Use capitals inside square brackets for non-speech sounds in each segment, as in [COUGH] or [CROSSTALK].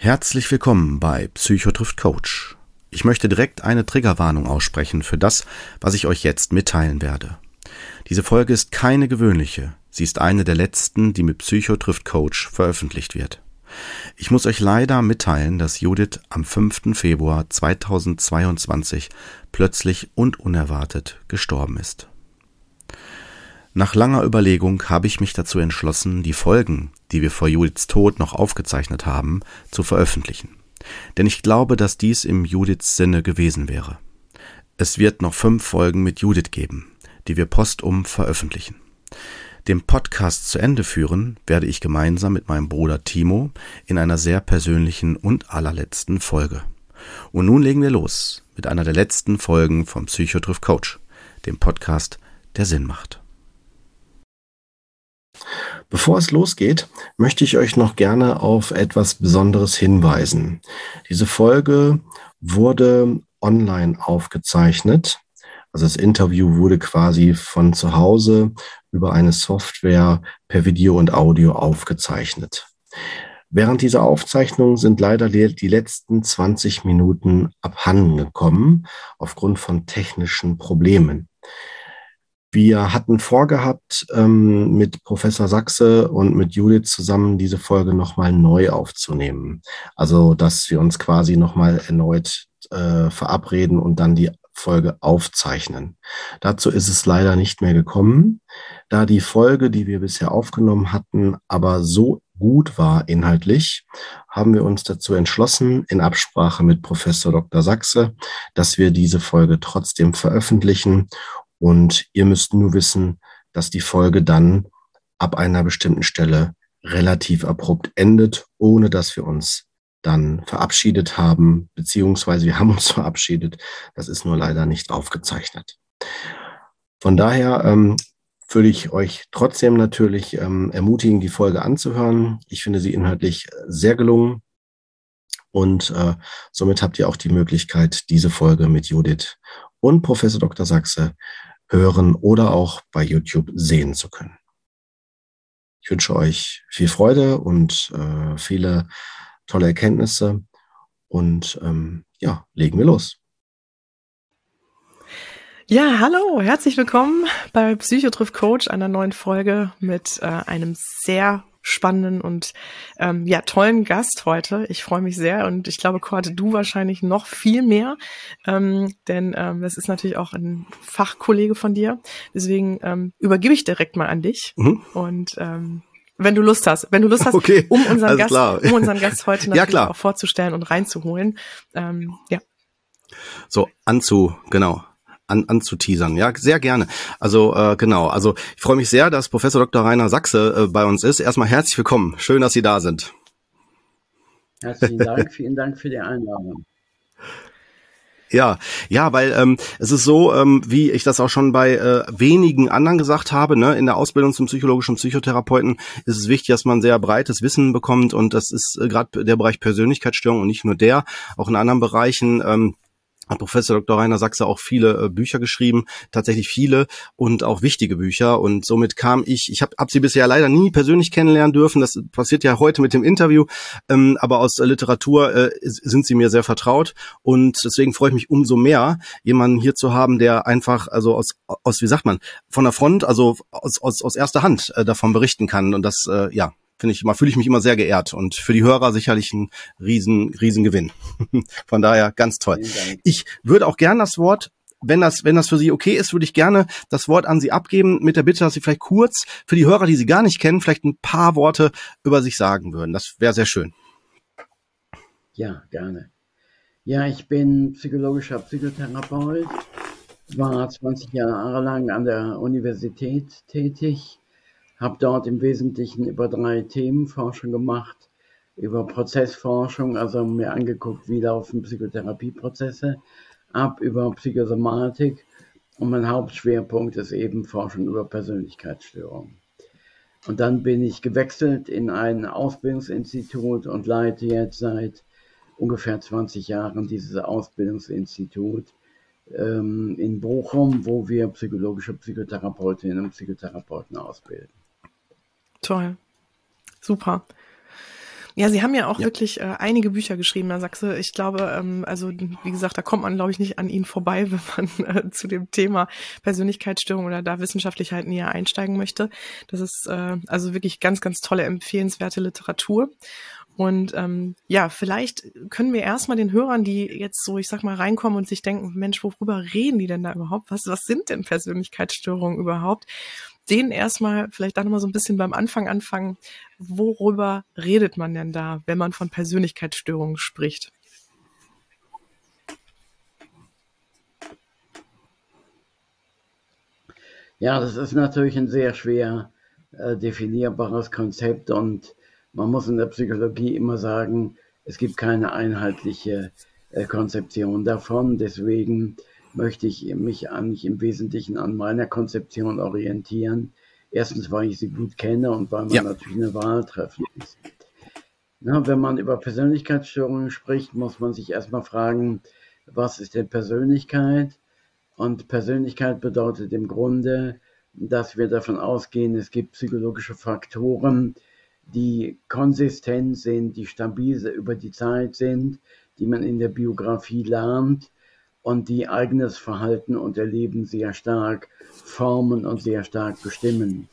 Herzlich willkommen bei Psychotrift Coach. Ich möchte direkt eine Triggerwarnung aussprechen für das, was ich euch jetzt mitteilen werde. Diese Folge ist keine gewöhnliche, sie ist eine der letzten, die mit Psychotrift Coach veröffentlicht wird. Ich muss euch leider mitteilen, dass Judith am 5. Februar 2022 plötzlich und unerwartet gestorben ist. Nach langer Überlegung habe ich mich dazu entschlossen, die Folgen, die wir vor Judiths Tod noch aufgezeichnet haben, zu veröffentlichen. Denn ich glaube, dass dies im Judiths Sinne gewesen wäre. Es wird noch fünf Folgen mit Judith geben, die wir postum veröffentlichen. Den Podcast zu Ende führen werde ich gemeinsam mit meinem Bruder Timo in einer sehr persönlichen und allerletzten Folge. Und nun legen wir los mit einer der letzten Folgen vom Psychotriff Coach, dem Podcast, der Sinn macht. Bevor es losgeht, möchte ich euch noch gerne auf etwas Besonderes hinweisen. Diese Folge wurde online aufgezeichnet. Also das Interview wurde quasi von zu Hause über eine Software per Video und Audio aufgezeichnet. Während dieser Aufzeichnung sind leider die letzten 20 Minuten abhanden gekommen aufgrund von technischen Problemen. Wir hatten vorgehabt, ähm, mit Professor Sachse und mit Judith zusammen diese Folge nochmal neu aufzunehmen. Also, dass wir uns quasi nochmal erneut äh, verabreden und dann die Folge aufzeichnen. Dazu ist es leider nicht mehr gekommen, da die Folge, die wir bisher aufgenommen hatten, aber so gut war inhaltlich, haben wir uns dazu entschlossen, in Absprache mit Professor Dr. Sachse, dass wir diese Folge trotzdem veröffentlichen und ihr müsst nur wissen, dass die Folge dann ab einer bestimmten Stelle relativ abrupt endet, ohne dass wir uns dann verabschiedet haben, beziehungsweise wir haben uns [LAUGHS] verabschiedet. Das ist nur leider nicht aufgezeichnet. Von daher ähm, würde ich euch trotzdem natürlich ähm, ermutigen, die Folge anzuhören. Ich finde sie inhaltlich sehr gelungen. Und äh, somit habt ihr auch die Möglichkeit, diese Folge mit Judith und Professor Dr. Sachse hören oder auch bei YouTube sehen zu können. Ich wünsche euch viel Freude und äh, viele tolle Erkenntnisse und ähm, ja, legen wir los. Ja, hallo, herzlich willkommen bei Psychotriff Coach, einer neuen Folge mit äh, einem sehr spannenden und ähm, ja tollen Gast heute. Ich freue mich sehr und ich glaube, Kurt, du wahrscheinlich noch viel mehr, ähm, denn ähm, das ist natürlich auch ein Fachkollege von dir. Deswegen ähm, übergebe ich direkt mal an dich mhm. und ähm, wenn du Lust hast, wenn du Lust hast, [LAUGHS] okay, um unseren Gast, klar. um unseren Gast heute [LAUGHS] natürlich ja, auch vorzustellen und reinzuholen. Ähm, ja. So anzu, genau, an, anzuteasern. Ja, sehr gerne. Also äh, genau, also ich freue mich sehr, dass Professor Dr. Rainer Sachse äh, bei uns ist. Erstmal herzlich willkommen. Schön, dass Sie da sind. Herzlichen Dank, vielen Dank für die Einladung. Ja, ja, weil ähm, es ist so, ähm, wie ich das auch schon bei äh, wenigen anderen gesagt habe, ne, in der Ausbildung zum psychologischen Psychotherapeuten ist es wichtig, dass man sehr breites Wissen bekommt und das ist äh, gerade der Bereich Persönlichkeitsstörung und nicht nur der, auch in anderen Bereichen. Ähm, Professor Dr. Rainer Sachse auch viele äh, Bücher geschrieben, tatsächlich viele und auch wichtige Bücher. Und somit kam ich, ich habe hab sie bisher leider nie persönlich kennenlernen dürfen. Das passiert ja heute mit dem Interview, ähm, aber aus äh, Literatur äh, sind sie mir sehr vertraut. Und deswegen freue ich mich umso mehr, jemanden hier zu haben, der einfach, also aus, aus wie sagt man, von der Front, also aus, aus, aus erster Hand äh, davon berichten kann. Und das, äh, ja, finde ich immer, fühle ich mich immer sehr geehrt und für die Hörer sicherlich ein riesen, riesen Gewinn. [LAUGHS] Von daher ganz toll. Ich würde auch gern das Wort wenn das, wenn das für Sie okay ist, würde ich gerne das Wort an Sie abgeben, mit der Bitte, dass Sie vielleicht kurz für die Hörer, die Sie gar nicht kennen, vielleicht ein paar Worte über sich sagen würden. Das wäre sehr schön. Ja, gerne. Ja, ich bin psychologischer Psychotherapeut, war 20 Jahre lang an der Universität tätig, habe dort im Wesentlichen über drei Themen Forschung gemacht. Über Prozessforschung, also mir angeguckt, wie laufen Psychotherapieprozesse ab, über Psychosomatik und mein Hauptschwerpunkt ist eben Forschung über Persönlichkeitsstörungen. Und dann bin ich gewechselt in ein Ausbildungsinstitut und leite jetzt seit ungefähr 20 Jahren dieses Ausbildungsinstitut ähm, in Bochum, wo wir psychologische Psychotherapeutinnen und Psychotherapeuten ausbilden. Toll. Super. Ja, Sie haben ja auch ja. wirklich äh, einige Bücher geschrieben, Herr Sachse. Ich glaube, ähm, also wie gesagt, da kommt man, glaube ich, nicht an Ihnen vorbei, [LAUGHS] wenn man äh, zu dem Thema Persönlichkeitsstörung oder da wissenschaftlich halt näher einsteigen möchte. Das ist äh, also wirklich ganz, ganz tolle, empfehlenswerte Literatur. Und ähm, ja, vielleicht können wir erstmal den Hörern, die jetzt so, ich sag mal, reinkommen und sich denken, Mensch, worüber reden die denn da überhaupt? Was, was sind denn Persönlichkeitsstörungen überhaupt? Den erstmal vielleicht dann nochmal so ein bisschen beim Anfang anfangen. Worüber redet man denn da, wenn man von Persönlichkeitsstörungen spricht? Ja, das ist natürlich ein sehr schwer äh, definierbares Konzept und man muss in der Psychologie immer sagen, es gibt keine einheitliche äh, Konzeption davon. Deswegen möchte ich mich eigentlich im Wesentlichen an meiner Konzeption orientieren. Erstens, weil ich sie gut kenne und weil man ja. natürlich eine Wahl treffen muss. Na, wenn man über Persönlichkeitsstörungen spricht, muss man sich erstmal fragen, was ist denn Persönlichkeit? Und Persönlichkeit bedeutet im Grunde, dass wir davon ausgehen, es gibt psychologische Faktoren, die konsistent sind, die stabil über die Zeit sind, die man in der Biografie lernt und die eigenes Verhalten und Erleben sehr stark formen und sehr stark bestimmen.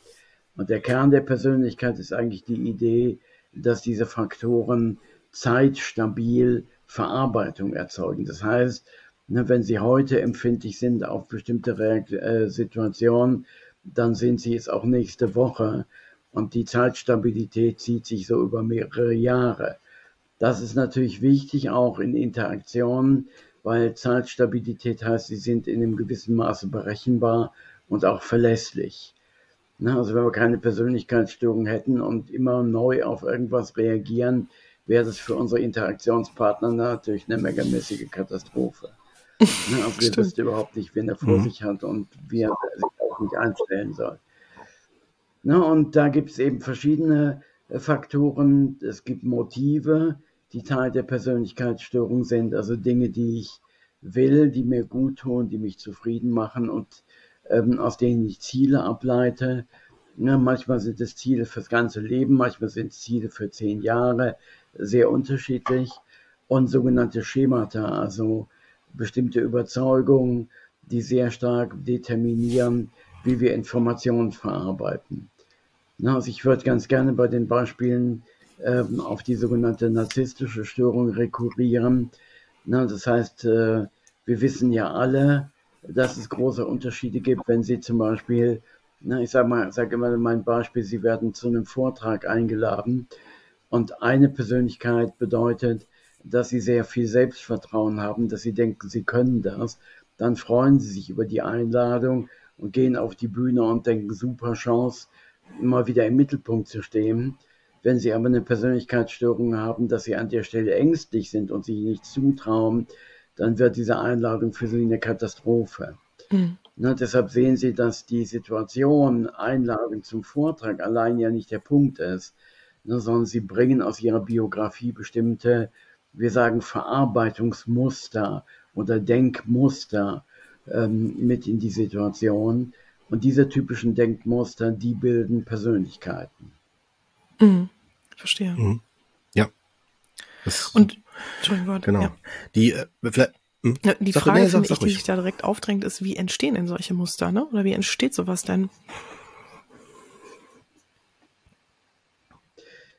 Und der Kern der Persönlichkeit ist eigentlich die Idee, dass diese Faktoren zeitstabil Verarbeitung erzeugen. Das heißt, ne, wenn Sie heute empfindlich sind auf bestimmte äh, Situationen, dann sind Sie es auch nächste Woche und die Zeitstabilität zieht sich so über mehrere Jahre. Das ist natürlich wichtig auch in Interaktionen, weil Zeitstabilität heißt, sie sind in einem gewissen Maße berechenbar und auch verlässlich. Also wenn wir keine Persönlichkeitsstörung hätten und immer neu auf irgendwas reagieren, wäre das für unsere Interaktionspartner natürlich eine megamäßige Katastrophe. [LAUGHS] Also wir wissen überhaupt nicht, wen er vor mhm. sich hat und wie er sich auch nicht einstellen soll. Ne, und da gibt es eben verschiedene äh, Faktoren. Es gibt Motive, die Teil der Persönlichkeitsstörung sind, also Dinge, die ich will, die mir gut tun, die mich zufrieden machen und ähm, aus denen ich Ziele ableite. Ne, manchmal sind es Ziele fürs ganze Leben, manchmal sind es Ziele für zehn Jahre, sehr unterschiedlich. Und sogenannte Schemata, also bestimmte Überzeugungen, die sehr stark determinieren, wie wir Informationen verarbeiten. Also ich würde ganz gerne bei den Beispielen ähm, auf die sogenannte narzisstische Störung rekurrieren. Na, das heißt, äh, wir wissen ja alle, dass es große Unterschiede gibt, wenn Sie zum Beispiel, na, ich sage mal, immer mein Beispiel, Sie werden zu einem Vortrag eingeladen und eine Persönlichkeit bedeutet, dass Sie sehr viel Selbstvertrauen haben, dass Sie denken, Sie können das. Dann freuen Sie sich über die Einladung und gehen auf die Bühne und denken, super Chance, mal wieder im Mittelpunkt zu stehen. Wenn Sie aber eine Persönlichkeitsstörung haben, dass Sie an der Stelle ängstlich sind und sich nicht zutrauen, dann wird diese Einladung für Sie eine Katastrophe. Mhm. Ne, deshalb sehen Sie, dass die Situation, Einladung zum Vortrag allein ja nicht der Punkt ist, ne, sondern Sie bringen aus Ihrer Biografie bestimmte, wir sagen, Verarbeitungsmuster oder Denkmuster ähm, mit in die Situation, und diese typischen Denkmuster, die bilden Persönlichkeiten. Mhm. Verstehe. Mhm. Ja. Das, Und, Entschuldigung, genau. Ja. Die, äh, vielleicht, hm? ja, die Frage, nee, ich, die sich da direkt aufdrängt, ist, wie entstehen denn solche Muster, ne? Oder wie entsteht sowas denn?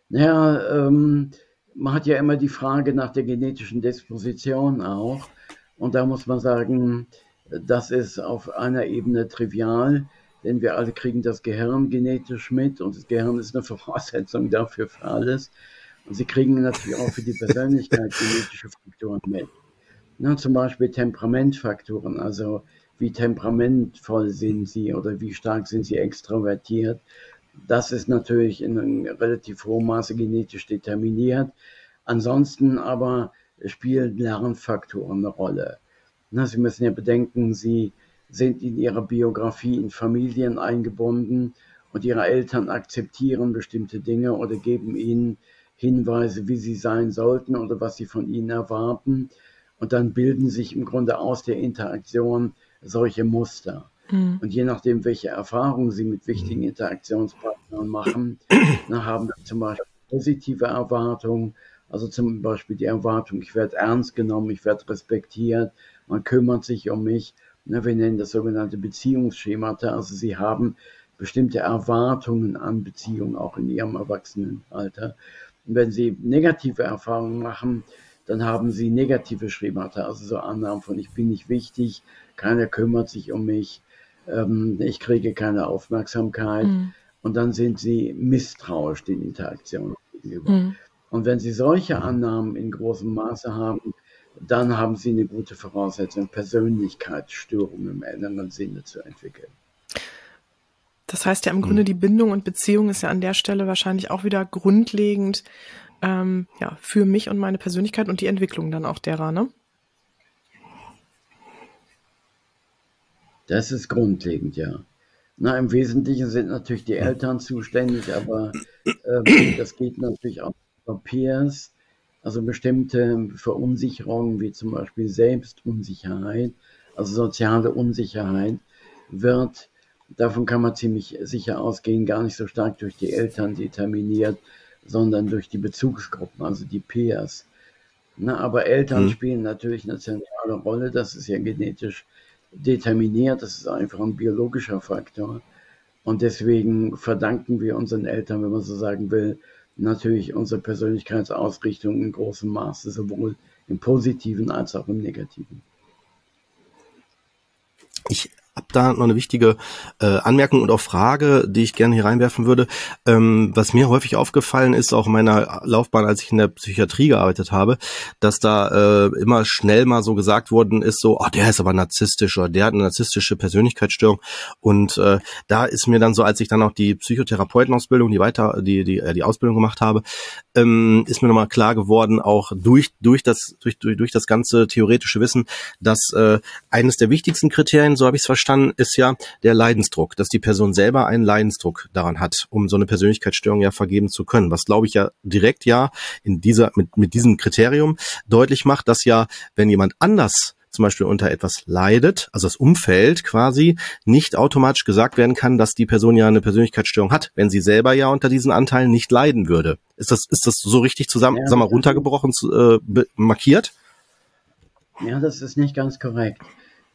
Naja, ähm, man hat ja immer die Frage nach der genetischen Disposition auch. Und da muss man sagen, das ist auf einer Ebene trivial, denn wir alle kriegen das Gehirn genetisch mit und das Gehirn ist eine [LAUGHS] Voraussetzung dafür für alles. Und sie kriegen natürlich auch für die Persönlichkeit genetische Faktoren mit. Na, zum Beispiel Temperamentfaktoren, also wie temperamentvoll sind sie oder wie stark sind sie extrovertiert. Das ist natürlich in einem relativ hohem Maße genetisch determiniert. Ansonsten aber spielen Lernfaktoren eine Rolle. Na, Sie müssen ja bedenken, Sie sind in Ihrer Biografie in Familien eingebunden und Ihre Eltern akzeptieren bestimmte Dinge oder geben Ihnen Hinweise, wie Sie sein sollten oder was Sie von Ihnen erwarten. Und dann bilden sich im Grunde aus der Interaktion solche Muster. Mhm. Und je nachdem, welche Erfahrungen Sie mit wichtigen Interaktionspartnern machen, [CLEARS THROAT] dann haben Sie zum Beispiel positive Erwartung, also zum Beispiel die Erwartung, ich werde ernst genommen, ich werde respektiert, man kümmert sich um mich. Ne, wir nennen das sogenannte Beziehungsschemata. Also sie haben bestimmte Erwartungen an Beziehungen auch in ihrem Erwachsenenalter. Und wenn sie negative Erfahrungen machen, dann haben sie negative Schemata, also so Annahmen von ich bin nicht wichtig, keiner kümmert sich um mich, ähm, ich kriege keine Aufmerksamkeit mhm. und dann sind sie misstrauisch den Interaktionen gegenüber. Mhm. Und wenn sie solche Annahmen in großem Maße haben, dann haben sie eine gute Voraussetzung, Persönlichkeitsstörungen im engeren Sinne zu entwickeln. Das heißt ja im Grunde, hm. die Bindung und Beziehung ist ja an der Stelle wahrscheinlich auch wieder grundlegend ähm, ja, für mich und meine Persönlichkeit und die Entwicklung dann auch derer, ne? Das ist grundlegend, ja. Na, im Wesentlichen sind natürlich die Eltern zuständig, aber ähm, das geht natürlich auch für Peers, also bestimmte Verunsicherungen wie zum Beispiel Selbstunsicherheit, also soziale Unsicherheit, wird, davon kann man ziemlich sicher ausgehen, gar nicht so stark durch die Eltern determiniert, sondern durch die Bezugsgruppen, also die Peers. Na, aber Eltern mhm. spielen natürlich eine zentrale Rolle, das ist ja genetisch determiniert, das ist einfach ein biologischer Faktor. Und deswegen verdanken wir unseren Eltern, wenn man so sagen will, natürlich unsere Persönlichkeitsausrichtung in großem Maße, sowohl im positiven als auch im negativen. Ich habe da noch eine wichtige äh, Anmerkung und auch Frage, die ich gerne hier reinwerfen würde. Ähm, was mir häufig aufgefallen ist, auch in meiner Laufbahn, als ich in der Psychiatrie gearbeitet habe, dass da äh, immer schnell mal so gesagt worden ist, so, oh, der ist aber narzisstisch oder der hat eine narzisstische Persönlichkeitsstörung. Und äh, da ist mir dann so, als ich dann auch die Psychotherapeutenausbildung, die weiter, die die äh, die Ausbildung gemacht habe, ähm, ist mir nochmal klar geworden, auch durch durch das durch durch, durch das ganze theoretische Wissen, dass äh, eines der wichtigsten Kriterien, so habe ich es verstanden verstanden, ist ja der Leidensdruck, dass die Person selber einen Leidensdruck daran hat, um so eine Persönlichkeitsstörung ja vergeben zu können. Was glaube ich ja direkt ja in dieser, mit, mit diesem Kriterium deutlich macht, dass ja, wenn jemand anders zum Beispiel unter etwas leidet, also das Umfeld quasi, nicht automatisch gesagt werden kann, dass die Person ja eine Persönlichkeitsstörung hat, wenn sie selber ja unter diesen Anteilen nicht leiden würde. Ist das, ist das so richtig zusammen, ja, sag mal, runtergebrochen, äh, markiert? Ja, das ist nicht ganz korrekt.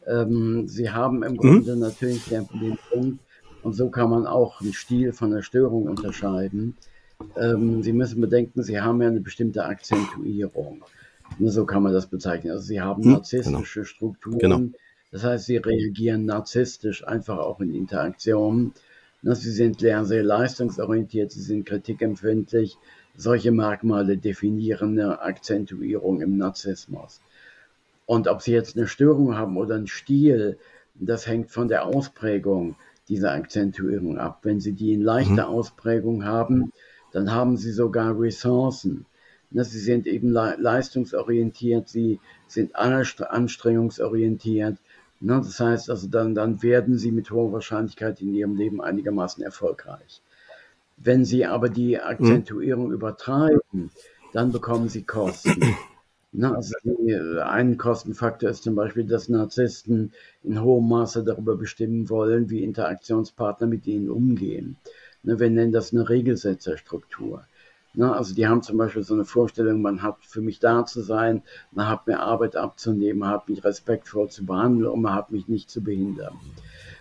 Ähm, sie haben im mhm. Grunde natürlich den, den Punkt, und so kann man auch einen Stil von der Störung unterscheiden. Ähm, sie müssen bedenken, Sie haben ja eine bestimmte Akzentuierung. So kann man das bezeichnen. Also Sie haben hm, narzisstische genau. Strukturen. Genau. Das heißt, Sie reagieren narzisstisch einfach auch in Interaktionen. Sie sind sehr leistungsorientiert, Sie sind kritikempfindlich. Solche Merkmale definieren eine Akzentuierung im Narzissmus. Und ob sie jetzt eine Störung haben oder einen Stil, das hängt von der Ausprägung dieser Akzentuierung ab. Wenn sie die in leichter mhm. Ausprägung haben, dann haben sie sogar Ressourcen. Sie sind eben leistungsorientiert, sie sind anstrengungsorientiert. Das heißt also, dann, dann werden sie mit hoher Wahrscheinlichkeit in ihrem Leben einigermaßen erfolgreich. Wenn sie aber die mhm. Akzentuierung mhm. übertreiben, dann bekommen sie Kosten. Na, also die, ein Kostenfaktor ist zum Beispiel, dass Narzissten in hohem Maße darüber bestimmen wollen, wie Interaktionspartner mit ihnen umgehen. Na, wir nennen das eine Regelsetzerstruktur. Na, also die haben zum Beispiel so eine Vorstellung, man hat für mich da zu sein, man hat mir Arbeit abzunehmen, man hat mich respektvoll zu behandeln und man hat mich nicht zu behindern.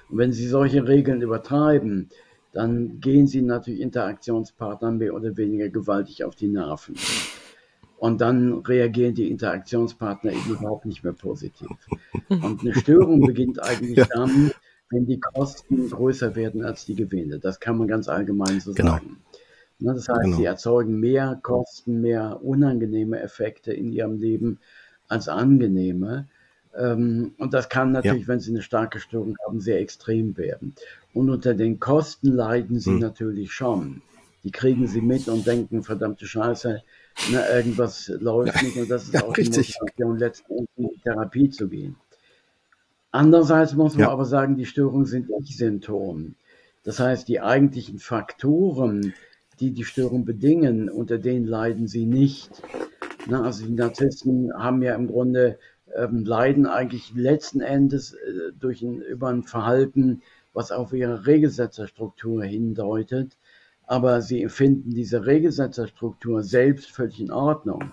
Und wenn sie solche Regeln übertreiben, dann gehen sie natürlich Interaktionspartnern mehr oder weniger gewaltig auf die Nerven. Und dann reagieren die Interaktionspartner eben überhaupt nicht mehr positiv. Und eine Störung beginnt eigentlich [LAUGHS] ja. dann, wenn die Kosten größer werden als die Gewinne. Das kann man ganz allgemein so genau. sagen. Das heißt, genau. sie erzeugen mehr Kosten, mehr unangenehme Effekte in ihrem Leben als angenehme. Ähm, und das kann natürlich, ja. wenn sie eine starke Störung haben, sehr extrem werden. Und unter den Kosten leiden sie hm. natürlich schon. Die kriegen sie mit und denken, verdammte Scheiße, na, irgendwas läuft nicht und das ist ja, auch richtig. die Motivation, letztendlich in die Therapie zu gehen. Andererseits muss man ja. aber sagen, die Störungen sind nicht Symptom. Das heißt, die eigentlichen Faktoren, die die Störung bedingen, unter denen leiden sie nicht. Na, also die Narzissten haben ja im Grunde ähm, leiden eigentlich letzten Endes äh, durch ein, über ein Verhalten, was auf ihre Regelsetzerstruktur hindeutet aber sie empfinden diese Regelsetzerstruktur selbst völlig in Ordnung.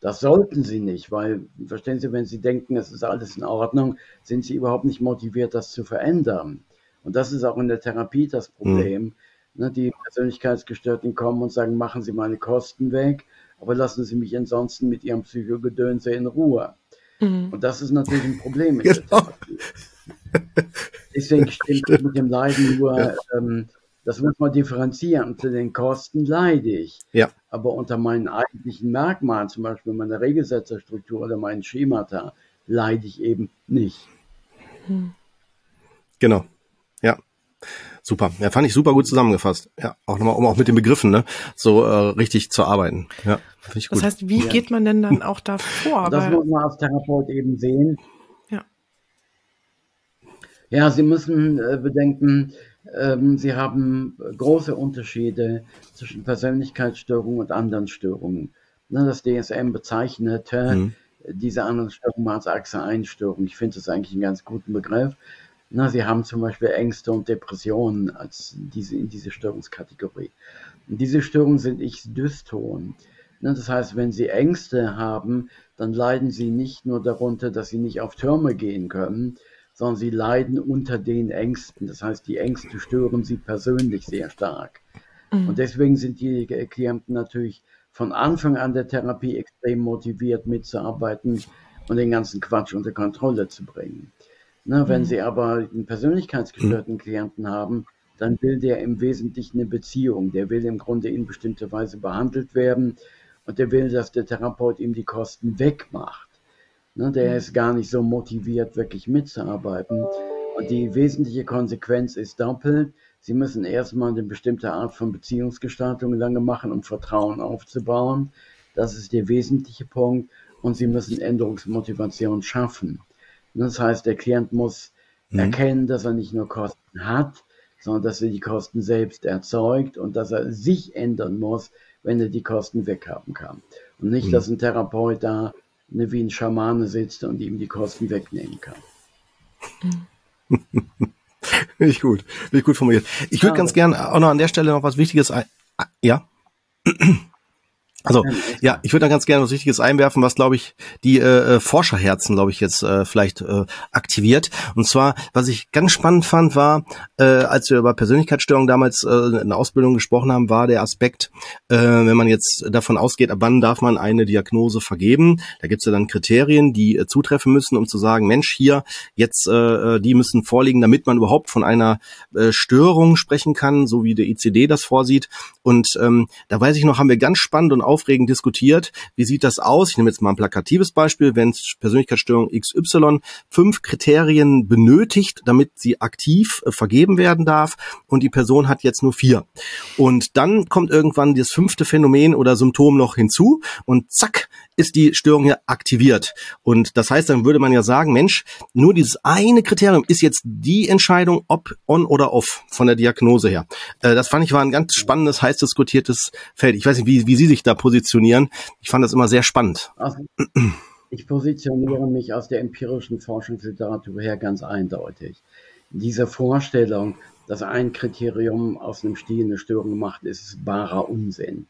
Das sollten sie nicht, weil, verstehen Sie, wenn sie denken, es ist alles in Ordnung, sind sie überhaupt nicht motiviert, das zu verändern. Und das ist auch in der Therapie das Problem. Mhm. die Persönlichkeitsgestörten kommen und sagen, machen Sie meine Kosten weg, aber lassen Sie mich ansonsten mit Ihrem Psychogedönse in Ruhe. Mhm. Und das ist natürlich ein Problem. genau. Deswegen stimmt [LAUGHS] Stimmt. mit dem Leiden nur, ja. ähm, das muss man differenzieren. Unter den Kosten leide ich. Ja. Aber unter meinen eigentlichen Merkmalen, zum Beispiel meiner Regelsetzerstruktur oder meinen Schemata, leide ich eben nicht. Hm. Genau. Ja. Super. Ja, fand ich super gut zusammengefasst. Ja, auch nochmal, um auch mit den Begriffen, ne, so äh, richtig zu arbeiten. Ja, finde ich gut. Das heißt, wie ja. geht man denn dann auch da vor? [LAUGHS] Das muss man als Therapeut eben sehen. Ja. Ja, Sie müssen äh, bedenken, Sie haben große Unterschiede zwischen Persönlichkeitsstörungen und anderen Störungen. Ne, das DSM bezeichnet mhm. diese anderen Störungen als Achse 1 Störung. Ich finde das eigentlich einen ganz guten Begriff. Na, sie haben zum Beispiel Ängste und Depressionen als diese, in diese Störungskategorie. Und diese Störungen sind Ich-Dyston. Das heißt, wenn Sie Ängste haben, dann leiden Sie nicht nur darunter, dass Sie nicht auf Türme gehen können, sondern Sie leiden unter den Ängsten. Das heißt, die Ängste stören Sie persönlich sehr stark. Mhm. Und deswegen sind die Klienten natürlich von Anfang an der Therapie extrem motiviert mitzuarbeiten und den ganzen Quatsch unter Kontrolle zu bringen. Na, wenn mhm. Sie aber einen persönlichkeitsgestörten mhm. Klienten haben, dann will der im Wesentlichen eine Beziehung. Der will im Grunde in bestimmter Weise behandelt werden und der will, dass der Therapeut ihm die Kosten wegmacht. Na, der mhm. ist gar nicht so motiviert, wirklich mitzuarbeiten. Und die wesentliche Konsequenz ist doppelt. Sie müssen erstmal eine bestimmte Art von Beziehungsgestaltung lange machen, um Vertrauen aufzubauen. Das ist der wesentliche Punkt. Und Sie müssen Änderungsmotivation schaffen. Das heißt, der Klient muss mhm. erkennen, dass er nicht nur Kosten hat, sondern dass er die Kosten selbst erzeugt und dass er sich ändern muss, wenn er die Kosten weghaben kann. Und nicht, mhm. dass ein Therapeut da ne, wie ein Schamane sitzt und ihm die Kosten wegnehmen kann. [LAUGHS] Ich gut. Ich gut formuliert. Ich würde ganz gerne auch noch an der Stelle noch was Wichtiges ein. Ja? Also ja, ich würde da ganz gerne was Wichtiges einwerfen, was glaube ich die äh, äh, Forscherherzen, glaube ich jetzt äh, vielleicht äh, aktiviert. Und zwar, was ich ganz spannend fand, war, äh, als wir über Persönlichkeitsstörungen damals äh, in der Ausbildung gesprochen haben, war der Aspekt, äh, wenn man jetzt davon ausgeht, ab wann darf man eine Diagnose vergeben. Da gibt es ja dann Kriterien, die äh, zutreffen müssen, um zu sagen, Mensch, hier jetzt äh, äh die müssen vorliegen, damit man überhaupt von einer äh, Störung sprechen kann, so wie der ICD das vorsieht. Und ähm, da weiß ich noch, haben wir ganz spannend und aufregend diskutiert. Wie sieht das aus? Ich nehme jetzt mal ein plakatives Beispiel. Wenn Persönlichkeitsstörung XY fünf Kriterien benötigt, damit sie aktiv äh, vergeben werden darf und die Person hat jetzt nur vier. Und dann kommt irgendwann das fünfte Phänomen oder Symptom noch hinzu und zack, ist die Störung hier aktiviert. Und das heißt, dann würde man ja sagen, Mensch, nur dieses eine Kriterium ist jetzt die Entscheidung, ob on oder off von der Diagnose her. Äh, das fand ich war ein ganz spannendes, heiß diskutiertes Feld. Ich weiß nicht, wie, wie Sie sich da positionieren. Ich fand das immer sehr spannend. Ich positioniere mich aus der empirischen Forschungsliteratur her ganz eindeutig. Diese Vorstellung, dass ein Kriterium aus einem Stil eine Störung macht, ist wahrer Unsinn.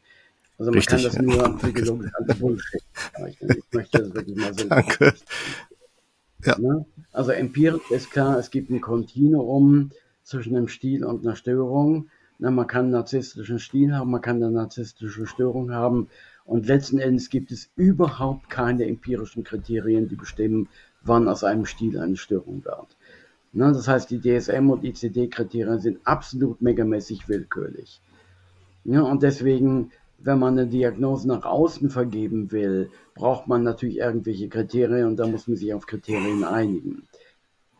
Also man Richtig, kann das ja. nur [LAUGHS] psychologisch als Bullshit bezeichnen. Ich möchte das wirklich mal so [LAUGHS] Danke. Ja. Ne? Also empirisch ist klar, es gibt ein Kontinuum zwischen einem Stil und einer Störung. Na, man kann narzisstischen Stil haben, man kann eine narzisstische Störung haben. Und letzten Endes gibt es überhaupt keine empirischen Kriterien, die bestimmen, wann aus einem Stil eine Störung wird. Na, das heißt, die DSM- und ICD-Kriterien sind absolut megamäßig willkürlich. Ja, und deswegen wenn man eine Diagnose nach außen vergeben will, braucht man natürlich irgendwelche Kriterien und da muss man sich auf Kriterien einigen.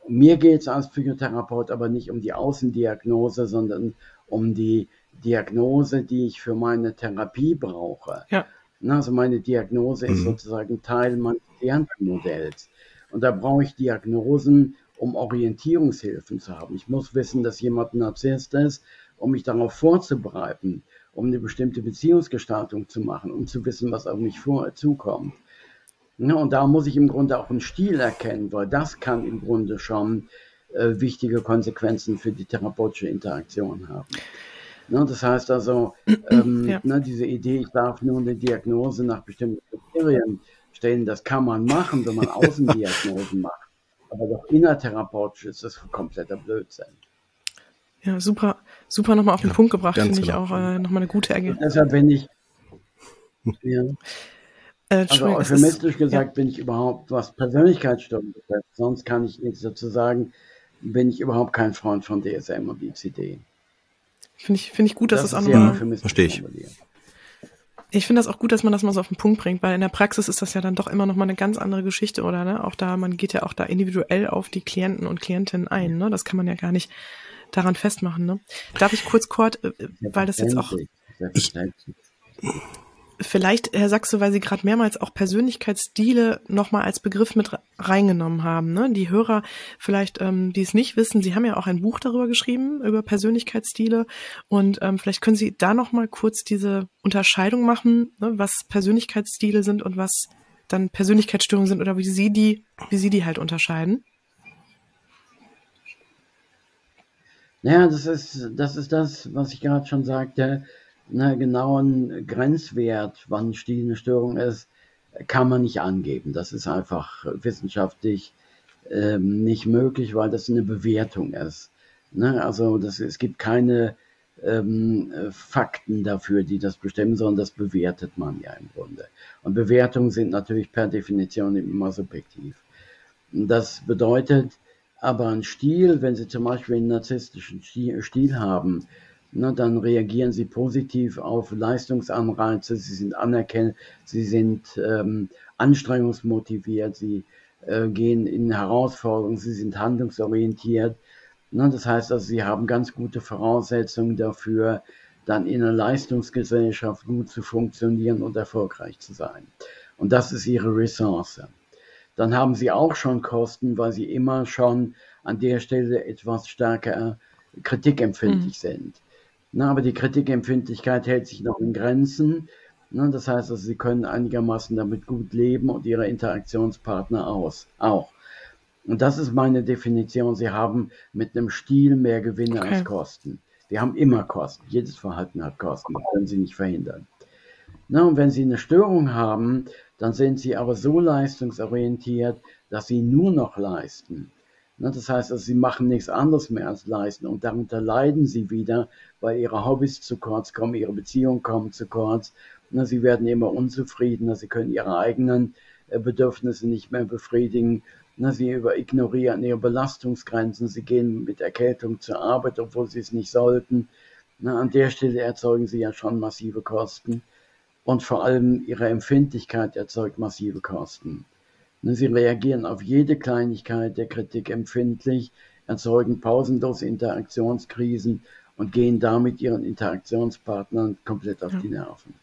Mir geht es als Psychotherapeut aber nicht um die Außendiagnose, sondern um die Diagnose, die ich für meine Therapie brauche. Ja. Also meine Diagnose mhm. ist sozusagen Teil meines Klientenmodells. Und da brauche ich Diagnosen, um Orientierungshilfen zu haben. Ich muss wissen, dass jemand ein Narzisst ist, um mich darauf vorzubereiten um eine bestimmte Beziehungsgestaltung zu machen, um zu wissen, was auf mich vor, zukommt. Ja, und da muss ich im Grunde auch einen Stil erkennen, weil das kann im Grunde schon äh, wichtige Konsequenzen für die therapeutische Interaktion haben. Ne, das heißt also, ähm, ja. ne, diese Idee, ich darf nur eine Diagnose nach bestimmten Kriterien stellen, das kann man machen, wenn man Außendiagnosen [LAUGHS] macht. Aber doch innertherapeutisch ist das kompletter Blödsinn. Ja, super, super nochmal auf den ja, Punkt gebracht, finde genau. ich auch äh, nochmal eine gute Ergebnis. Deshalb bin ich, [LAUGHS] ja, äh, also euphemistisch gesagt ja. bin ich überhaupt, was Persönlichkeitsstörungen betrifft, sonst kann ich nichts dazu sagen, bin ich überhaupt kein Freund von DSM und ICD. Finde ich, finde ich gut, dass das, das auch nochmal. Verstehe ich. Ich finde das auch gut, dass man das mal so auf den Punkt bringt, weil in der Praxis ist das ja dann doch immer noch mal eine ganz andere Geschichte, oder? Ne? Auch da, man geht ja auch da individuell auf die Klienten und Klientinnen ein. Ne? Das kann man ja gar nicht daran festmachen. Ne? Darf ich kurz, Kurt, äh, weil das jetzt auch. Ich, vielleicht, Herr Sachse, weil Sie gerade mehrmals auch Persönlichkeitsstile nochmal als Begriff mit reingenommen haben. Ne? Die Hörer vielleicht, ähm, die es nicht wissen, Sie haben ja auch ein Buch darüber geschrieben, über Persönlichkeitsstile. Und ähm, vielleicht können Sie da nochmal kurz diese Unterscheidung machen, ne? was Persönlichkeitsstile sind und was dann Persönlichkeitsstörungen sind oder wie Sie die, wie Sie die halt unterscheiden. Naja, das ist, das ist das, was ich gerade schon sagte einen genauen Grenzwert, wann Stil eine Störung ist, kann man nicht angeben. Das ist einfach wissenschaftlich ähm, nicht möglich, weil das eine Bewertung ist. Ne? Also das, es gibt keine ähm, Fakten dafür, die das bestimmen, sondern das bewertet man ja im Grunde. Und Bewertungen sind natürlich per Definition immer subjektiv. Das bedeutet aber ein Stil, wenn Sie zum Beispiel einen narzisstischen Stil haben, na, dann reagieren sie positiv auf Leistungsanreize, sie sind anerkennend, sie sind ähm, anstrengungsmotiviert, sie äh, gehen in Herausforderungen, sie sind handlungsorientiert. Na, das heißt also, sie haben ganz gute Voraussetzungen dafür, dann in einer Leistungsgesellschaft gut zu funktionieren und erfolgreich zu sein. Und das ist ihre Ressource. Dann haben sie auch schon Kosten, weil sie immer schon an der Stelle etwas stärker kritikempfindlich mhm. sind. Na, aber die Kritikempfindlichkeit hält sich noch in Grenzen. Na, das heißt, also, sie können einigermaßen damit gut leben und ihre Interaktionspartner aus, auch. Und das ist meine Definition. Sie haben mit einem Stil mehr Gewinne okay. als Kosten. Sie haben immer Kosten. Jedes Verhalten hat Kosten. Das können Sie nicht verhindern. Na, und wenn Sie eine Störung haben, dann sind Sie aber so leistungsorientiert, dass Sie nur noch leisten. Ne, das heißt, also, sie machen nichts anderes mehr als leisten und darunter leiden sie wieder, weil ihre Hobbys zu kurz kommen, ihre Beziehungen kommen zu kurz. Ne, sie werden immer unzufriedener, sie können ihre eigenen äh, Bedürfnisse nicht mehr befriedigen. Ne, sie ignorieren ihre Belastungsgrenzen, sie gehen mit Erkältung zur Arbeit, obwohl sie es nicht sollten. An der Stelle erzeugen sie ja schon massive Kosten. Und vor allem ihre Empfindlichkeit erzeugt massive Kosten. Ne, sie reagieren auf jede Kleinigkeit der Kritik empfindlich, erzeugen pausenlos Interaktionskrisen und gehen damit ihren Interaktionspartnern komplett auf die Nerven.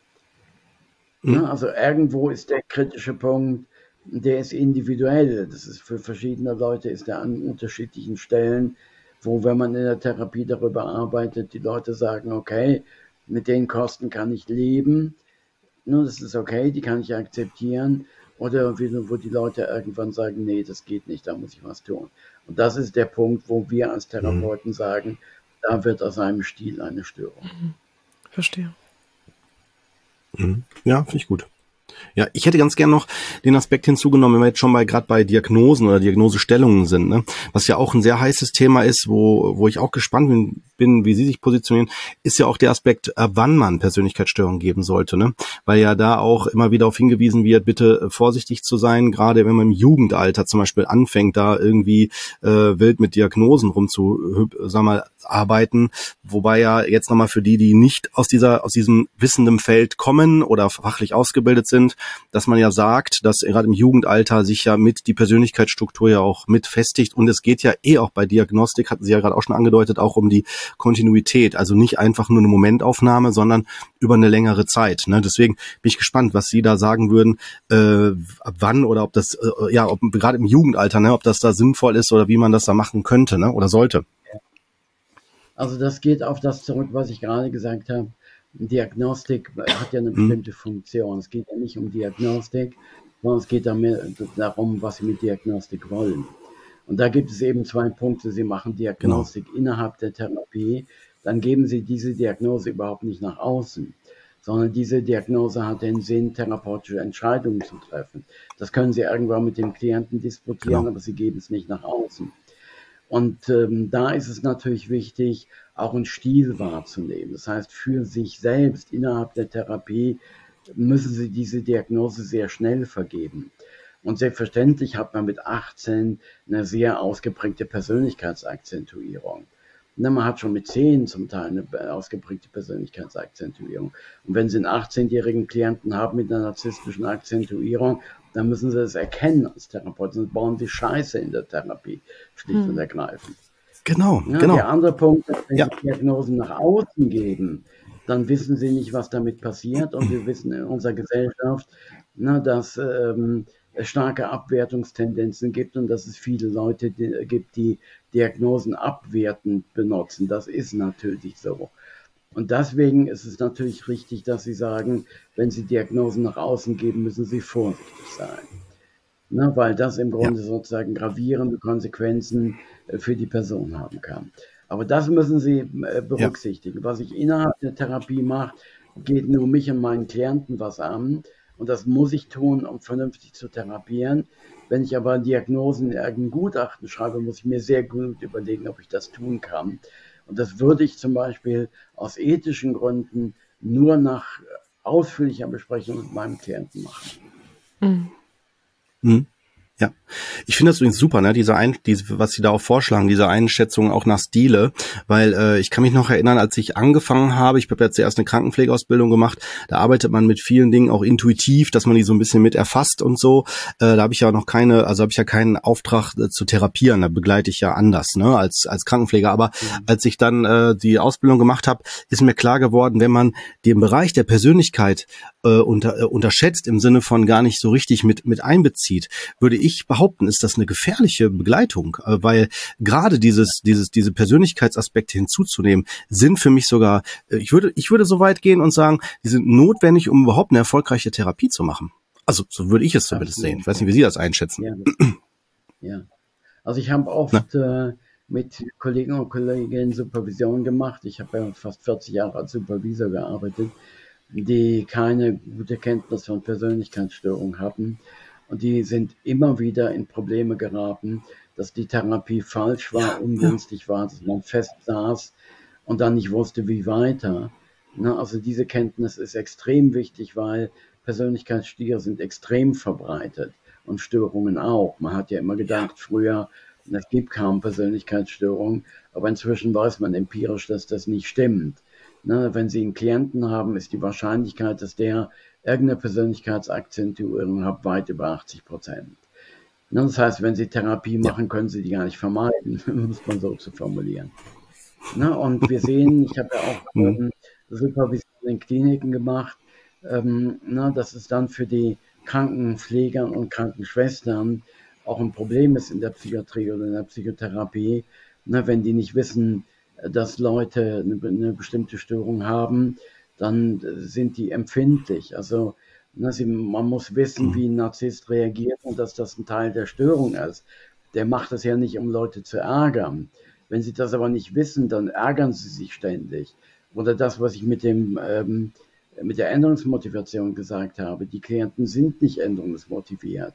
Mhm. Also irgendwo ist der kritische Punkt, der ist individuell. Das ist für verschiedene Leute ist er an unterschiedlichen Stellen, wo wenn man in der Therapie darüber arbeitet, die Leute sagen, okay, mit den Kosten kann ich leben, das ist okay, die kann ich akzeptieren. Oder wo die Leute irgendwann sagen, nee, das geht nicht, da muss ich was tun. Und das ist der Punkt, wo wir als Therapeuten mhm. sagen, da wird aus einem Stil eine Störung. Mhm. Verstehe. Mhm. Ja, finde ich gut. Ja, ich hätte ganz gern noch den Aspekt hinzugenommen, wenn wir jetzt schon bei gerade bei Diagnosen oder Diagnosestellungen sind, ne? was ja auch ein sehr heißes Thema ist, wo, wo ich auch gespannt bin, bin, wie Sie sich positionieren, ist ja auch der Aspekt, äh, wann man Persönlichkeitsstörungen geben sollte, ne? Weil ja da auch immer wieder auf hingewiesen wird, bitte äh, vorsichtig zu sein, gerade wenn man im Jugendalter zum Beispiel anfängt, da irgendwie äh, wild mit Diagnosen rumzu, sag mal, arbeiten, wobei ja jetzt nochmal für die, die nicht aus dieser, aus diesem wissenden Feld kommen oder fachlich ausgebildet sind, dass man ja sagt, dass gerade im Jugendalter sich ja mit die Persönlichkeitsstruktur ja auch mit festigt und es geht ja eh auch bei Diagnostik, hatten Sie ja gerade auch schon angedeutet, auch um die Kontinuität, also nicht einfach nur eine Momentaufnahme, sondern über eine längere Zeit. Ne? Deswegen bin ich gespannt, was Sie da sagen würden, äh, ab wann oder ob das, äh, ja, ob gerade im Jugendalter, ne, ob das da sinnvoll ist oder wie man das da machen könnte ne, oder sollte. Also das geht auf das zurück, was ich gerade gesagt habe. Diagnostik hat ja eine mhm. bestimmte Funktion. Es geht ja nicht um Diagnostik, sondern es geht darum, was Sie mit Diagnostik wollen. Und da gibt es eben zwei Punkte. Sie machen Diagnostik genau. innerhalb der Therapie. dann geben Sie diese Diagnose überhaupt nicht nach außen, sondern diese Diagnose hat den Sinn, therapeutische Entscheidungen zu treffen. Das können Sie irgendwann mit dem Klienten diskutieren, genau. aber Sie geben es nicht nach außen. Und ähm, da ist es natürlich wichtig, auch einen Stil wahrzunehmen. Das heißt, für sich selbst innerhalb der Therapie müssen Sie diese Diagnose sehr schnell vergeben. Und selbstverständlich hat man mit 18 eine sehr ausgeprägte Persönlichkeitsakzentuierung. Na, man hat schon mit 10 zum Teil eine ausgeprägte Persönlichkeitsakzentuierung. Und wenn Sie einen 18-jährigen Klienten haben mit einer narzisstischen Akzentuierung, dann müssen Sie das erkennen als Therapeut, sonst bauen Sie Scheiße in der Therapie, schlicht hm. und ergreifend. Genau, ja, genau. Der andere Punkt, wenn ja. Sie Diagnosen nach außen geben, dann wissen Sie nicht, was damit passiert. Und wir wissen in unserer Gesellschaft, na, dass ähm, starke Abwertungstendenzen gibt und dass es viele Leute die, gibt, die Diagnosen abwertend benutzen. Das ist natürlich so. Und deswegen ist es natürlich richtig, dass Sie sagen, wenn Sie Diagnosen nach außen geben, müssen Sie vorsichtig sein. Na, weil das im Grunde ja. sozusagen gravierende Konsequenzen äh, für die Person haben kann. Aber das müssen Sie äh, berücksichtigen. Ja. Was ich innerhalb der Therapie mache, geht nur mich und meinen Klienten was an. Und das muss ich tun, um vernünftig zu therapieren. Wenn ich aber Diagnosen in irgendein Gutachten schreibe, muss ich mir sehr gut überlegen, ob ich das tun kann. Und das würde ich zum Beispiel aus ethischen Gründen nur nach ausführlicher Besprechung mit meinem Klienten machen. Mhm. Mhm. Ja, ich finde das übrigens super, ne? Diese ein, diese, was Sie da auch vorschlagen, diese Einschätzung auch nach Stile, weil äh, ich kann mich noch erinnern, als ich angefangen habe, ich habe ja zuerst eine Krankenpflegeausbildung gemacht, da arbeitet man mit vielen Dingen auch intuitiv, dass man die so ein bisschen mit erfasst und so. Äh, da habe ich ja noch keine, also habe ich ja keinen Auftrag äh, zu therapieren, da begleite ich ja anders, ne, als als Krankenpfleger. Aber mhm. als ich dann äh, die Ausbildung gemacht habe, ist mir klar geworden, wenn man den Bereich der Persönlichkeit äh, unter, äh, unterschätzt im Sinne von gar nicht so richtig mit mit einbezieht, würde ich behaupten, ist das eine gefährliche Begleitung, äh, weil gerade dieses, dieses, diese Persönlichkeitsaspekte hinzuzunehmen, sind für mich sogar, äh, ich würde, ich würde so weit gehen und sagen, die sind notwendig, um überhaupt eine erfolgreiche Therapie zu machen. Also so würde ich es zumindest sehen. Ich weiß nicht, wie Sie das einschätzen. Ja, ja. also ich habe oft äh, mit Kollegen und Kolleginnen Supervision gemacht. Ich habe ja fast 40 Jahre als Supervisor gearbeitet, die keine gute Kenntnis von Persönlichkeitsstörungen hatten und die sind immer wieder in Probleme geraten, dass die Therapie falsch war, ungünstig war, dass man fest saß und dann nicht wusste, wie weiter. Na, also diese Kenntnis ist extrem wichtig, weil Persönlichkeitsstörungen sind extrem verbreitet und Störungen auch. Man hat ja immer gedacht, früher, es gibt kaum Persönlichkeitsstörungen, aber inzwischen weiß man empirisch, dass das nicht stimmt. Na, wenn Sie einen Klienten haben, ist die Wahrscheinlichkeit, dass der irgendeine Persönlichkeitsakzentuierung habe, weit über 80 Prozent. Das heißt, wenn Sie Therapie machen, können Sie die gar nicht vermeiden, [LAUGHS] muss man so zu formulieren. Und wir sehen, ich habe ja auch ähm, Supervision in Kliniken gemacht, ähm, dass es dann für die Krankenpfleger und Krankenschwestern auch ein Problem ist in der Psychiatrie oder in der Psychotherapie, wenn die nicht wissen, dass Leute eine, bestimmte Störung haben, dann sind die empfindlich. Also ne, sie, man muss wissen, mhm. wie ein Narzisst reagiert und dass das ein Teil der Störung ist. Der macht das ja nicht, um Leute zu ärgern. Wenn sie das aber nicht wissen, dann ärgern sie sich ständig. Oder das, was ich mit dem ähm, mit der Änderungsmotivation gesagt habe. Die Klienten sind nicht änderungsmotiviert.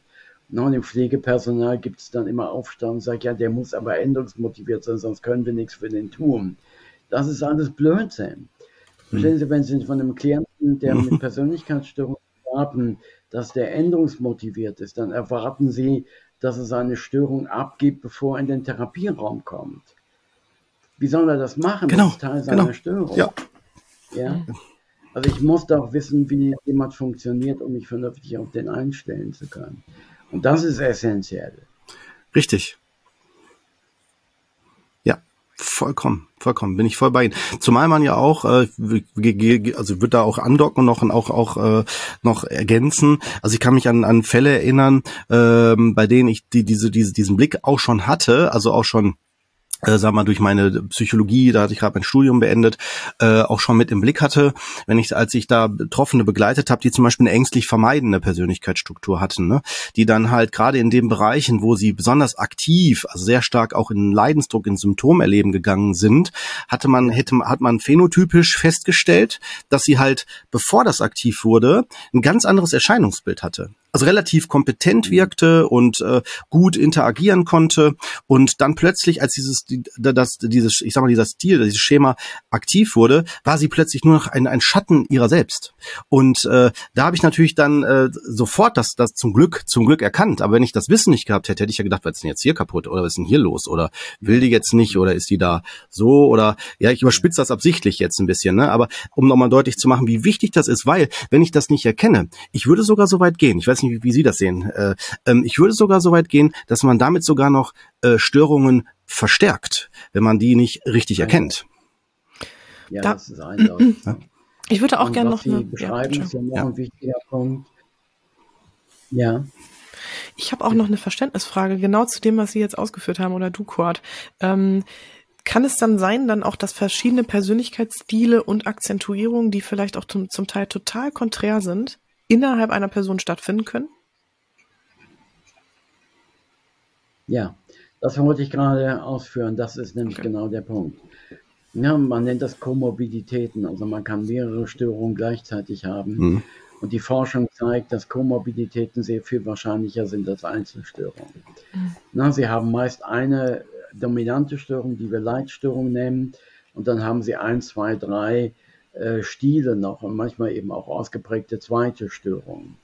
Und im Pflegepersonal gibt es dann immer Aufstand und sagt, ja, der muss aber änderungsmotiviert sein, sonst können wir nichts für den tun. Das ist alles Blödsinn. Verstehen Sie, wenn Sie von einem Klienten, der mit Persönlichkeitsstörungen erwarten, dass der änderungsmotiviert ist, dann erwarten Sie, dass er seine Störung abgibt, bevor er in den Therapieraum kommt. Wie soll er das machen? Genau, das ist Teil seiner genau. Störung. Ja. ja. Also ich muss doch wissen, wie jemand funktioniert, um mich vernünftig auf den einstellen zu können. Und das ist essentiell. Richtig. Vollkommen, vollkommen, bin ich voll bei Ihnen. Zumal man ja auch, äh, also wird da auch andocken noch und auch auch äh, noch ergänzen. Also ich kann mich an, an Fälle erinnern, äh, bei denen ich die, diese, diese, diesen Blick auch schon hatte, also auch schon äh, sag mal, durch meine Psychologie, da hatte ich gerade mein Studium beendet, äh, auch schon mit im Blick hatte, wenn ich, als ich da Betroffene begleitet habe, die zum Beispiel eine ängstlich vermeidende Persönlichkeitsstruktur hatten, ne? die dann halt gerade in den Bereichen, wo sie besonders aktiv, also sehr stark auch in Leidensdruck, in Symptomerleben gegangen sind, hatte man, hätte, hat man phänotypisch festgestellt, dass sie halt, bevor das aktiv wurde, ein ganz anderes Erscheinungsbild hatte also relativ kompetent wirkte und äh, gut interagieren konnte und dann plötzlich, als dieses, das, dieses, ich sag mal, dieser Stil, dieses Schema aktiv wurde, war sie plötzlich nur noch ein, ein Schatten ihrer selbst. Und äh, da habe ich natürlich dann äh, sofort das, das zum Glück, zum Glück erkannt. Aber wenn ich das Wissen nicht gehabt hätte, hätte ich ja gedacht, was ist denn jetzt hier kaputt oder was ist denn hier los oder will die jetzt nicht oder ist die da so oder ja, ich überspitze das absichtlich jetzt ein bisschen, ne? Aber um nochmal deutlich zu machen, wie wichtig das ist, weil wenn ich das nicht erkenne, ich würde sogar so weit gehen. Ich weiß nicht, wie, wie Sie das sehen. Äh, ähm, ich würde sogar so weit gehen, dass man damit sogar noch äh, Störungen verstärkt, wenn man die nicht richtig ja. erkennt. Ja, da, das ist eindeutig. Ich würde auch gerne noch Sie eine, beschreiben, ja, ist ja noch ja. ein wichtiger Punkt. Ja. Ich habe auch noch eine Verständnisfrage, genau zu dem, was Sie jetzt ausgeführt haben, oder du, Kurt. Ähm, kann es dann sein, dann auch, dass verschiedene Persönlichkeitsstile und Akzentuierungen, die vielleicht auch zum, zum Teil total konträr sind, innerhalb einer Person stattfinden können? Ja, das wollte ich gerade ausführen. Das ist nämlich okay. genau der Punkt. Ja, man nennt das Komorbiditäten. Also man kann mehrere Störungen gleichzeitig haben. Mhm. Und die Forschung zeigt, dass Komorbiditäten sehr viel wahrscheinlicher sind als Einzelstörungen. Mhm. Na, sie haben meist eine dominante Störung, die wir Leitstörung nennen. Und dann haben sie ein, zwei, drei äh, Stile noch und manchmal eben auch ausgeprägte zweite Störungen.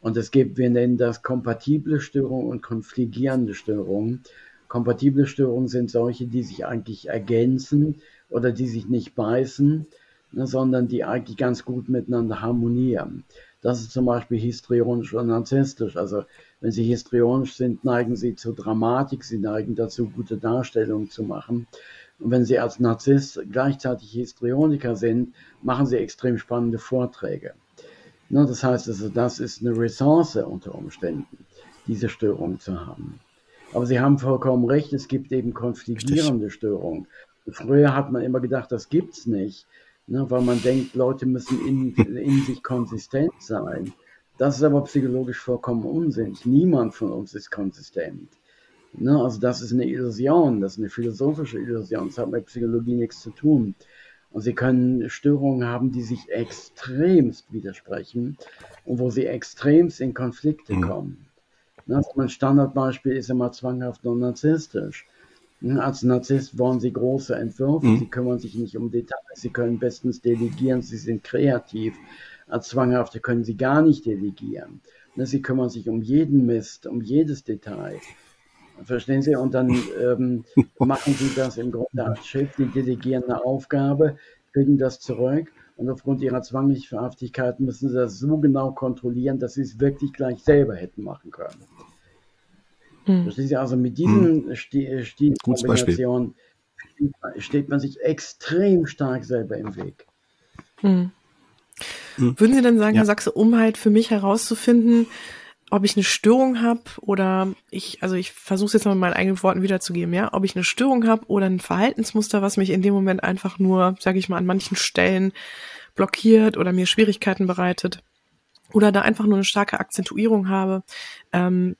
Und es gibt, wir nennen das kompatible Störungen und konfligierende Störungen. Kompatible Störungen sind solche, die sich eigentlich ergänzen oder die sich nicht beißen, ne, sondern die eigentlich ganz gut miteinander harmonieren. Das ist zum Beispiel histrionisch und narzisstisch. Also wenn Sie histrionisch sind, neigen Sie zu Dramatik, Sie neigen dazu, gute Darstellungen zu machen. Und wenn Sie als Narzisst gleichzeitig Histrioniker sind, machen Sie extrem spannende Vorträge. Ne, das heißt, also, das ist eine Ressource unter Umständen, diese Störung zu haben. Aber Sie haben vollkommen recht, es gibt eben konfligierende Störungen. Früher hat man immer gedacht, das gibt's nicht, ne, weil man denkt, Leute müssen in, in sich konsistent sein. Das ist aber psychologisch vollkommen Unsinn. Niemand von uns ist konsistent. Ne, also das ist eine Illusion, das ist eine philosophische Illusion. Das hat mit Psychologie nichts zu tun. Und sie können Störungen haben, die sich extremst widersprechen und wo sie extremst in Konflikte mhm. kommen. Das mein Standardbeispiel ist immer zwanghaft und narzisstisch. Als Narzisst wollen sie große Entwürfe, mhm. sie kümmern sich nicht um Details, sie können bestens delegieren, sie sind kreativ. Als Zwanghafte können sie gar nicht delegieren. Sie kümmern sich um jeden Mist, um jedes Detail. Verstehen Sie? Und dann ähm, [LAUGHS] machen Sie das im Grunde als Chef, die delegieren eine Aufgabe, kriegen das zurück und aufgrund ihrer Zwanghaftigkeit müssen Sie das so genau kontrollieren, dass Sie es wirklich gleich selber hätten machen können. Mhm. Verstehen Sie? Also mit diesen mhm. Stilkombinationen steht man sich extrem stark selber im Weg. Mhm. Würden Sie denn sagen, ja. Herr Sachse, um halt für mich herauszufinden, ob ich eine Störung habe oder ich, also ich versuche es jetzt mal mit meinen eigenen Worten wiederzugeben, ja, ob ich eine Störung habe oder ein Verhaltensmuster, was mich in dem Moment einfach nur, sage ich mal, an manchen Stellen blockiert oder mir Schwierigkeiten bereitet oder da einfach nur eine starke Akzentuierung habe. Ähm,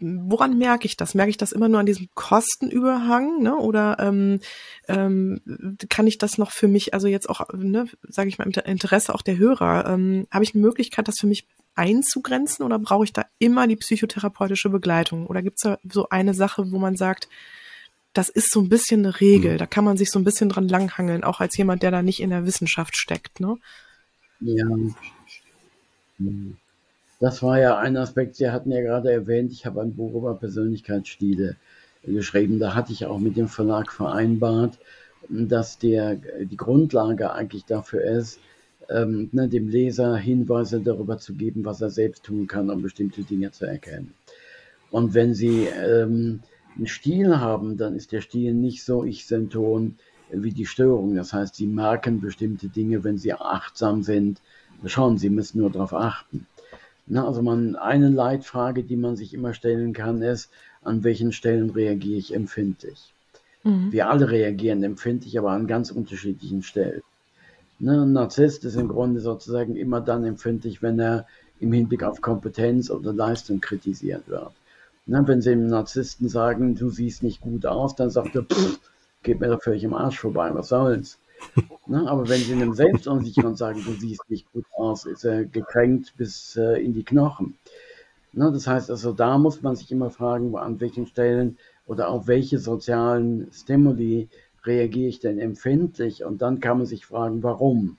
woran merke ich das? Merke ich das immer nur an diesem Kostenüberhang, ne? Oder ähm, ähm, kann ich das noch für mich, also jetzt auch, ne, sage ich mal, im Interesse auch der Hörer, ähm, habe ich eine Möglichkeit, das für mich einzugrenzen oder brauche ich da immer die psychotherapeutische Begleitung? Oder gibt es da so eine Sache, wo man sagt, das ist so ein bisschen eine Regel, mhm. da kann man sich so ein bisschen dran langhangeln, auch als jemand, der da nicht in der Wissenschaft steckt, ne? Ja. Das war ja ein Aspekt, Sie hatten ja gerade erwähnt, ich habe ein Buch über Persönlichkeitsstile geschrieben. Da hatte ich auch mit dem Verlag vereinbart, dass der, die Grundlage eigentlich dafür ist, ähm, ne, dem Leser Hinweise darüber zu geben, was er selbst tun kann, um bestimmte Dinge zu erkennen. Und wenn Sie ähm, einen Stil haben, dann ist der Stil nicht so ich-synton wie die Störung. Das heißt, Sie merken bestimmte Dinge, wenn Sie achtsam sind. Schauen, Sie müssen nur darauf achten. Na, also man, eine Leitfrage, die man sich immer stellen kann, ist, an welchen Stellen reagiere ich empfindlich? Mhm. Wir alle reagieren empfindlich, aber an ganz unterschiedlichen Stellen. Ne, ein Narzisst ist im Grunde sozusagen immer dann empfindlich, wenn er im Hinblick auf Kompetenz oder Leistung kritisiert wird. Ne, wenn Sie einem Narzissten sagen, du siehst nicht gut aus, dann sagt er, pff, geht mir doch völlig im Arsch vorbei, was soll's. [LAUGHS] ne, aber wenn Sie einem Selbstunsicheren sagen, du siehst nicht gut aus, ist er gekränkt bis äh, in die Knochen. Ne, das heißt also, da muss man sich immer fragen, an welchen Stellen oder auf welche sozialen Stimuli reagiere ich denn empfindlich? Und dann kann man sich fragen, warum?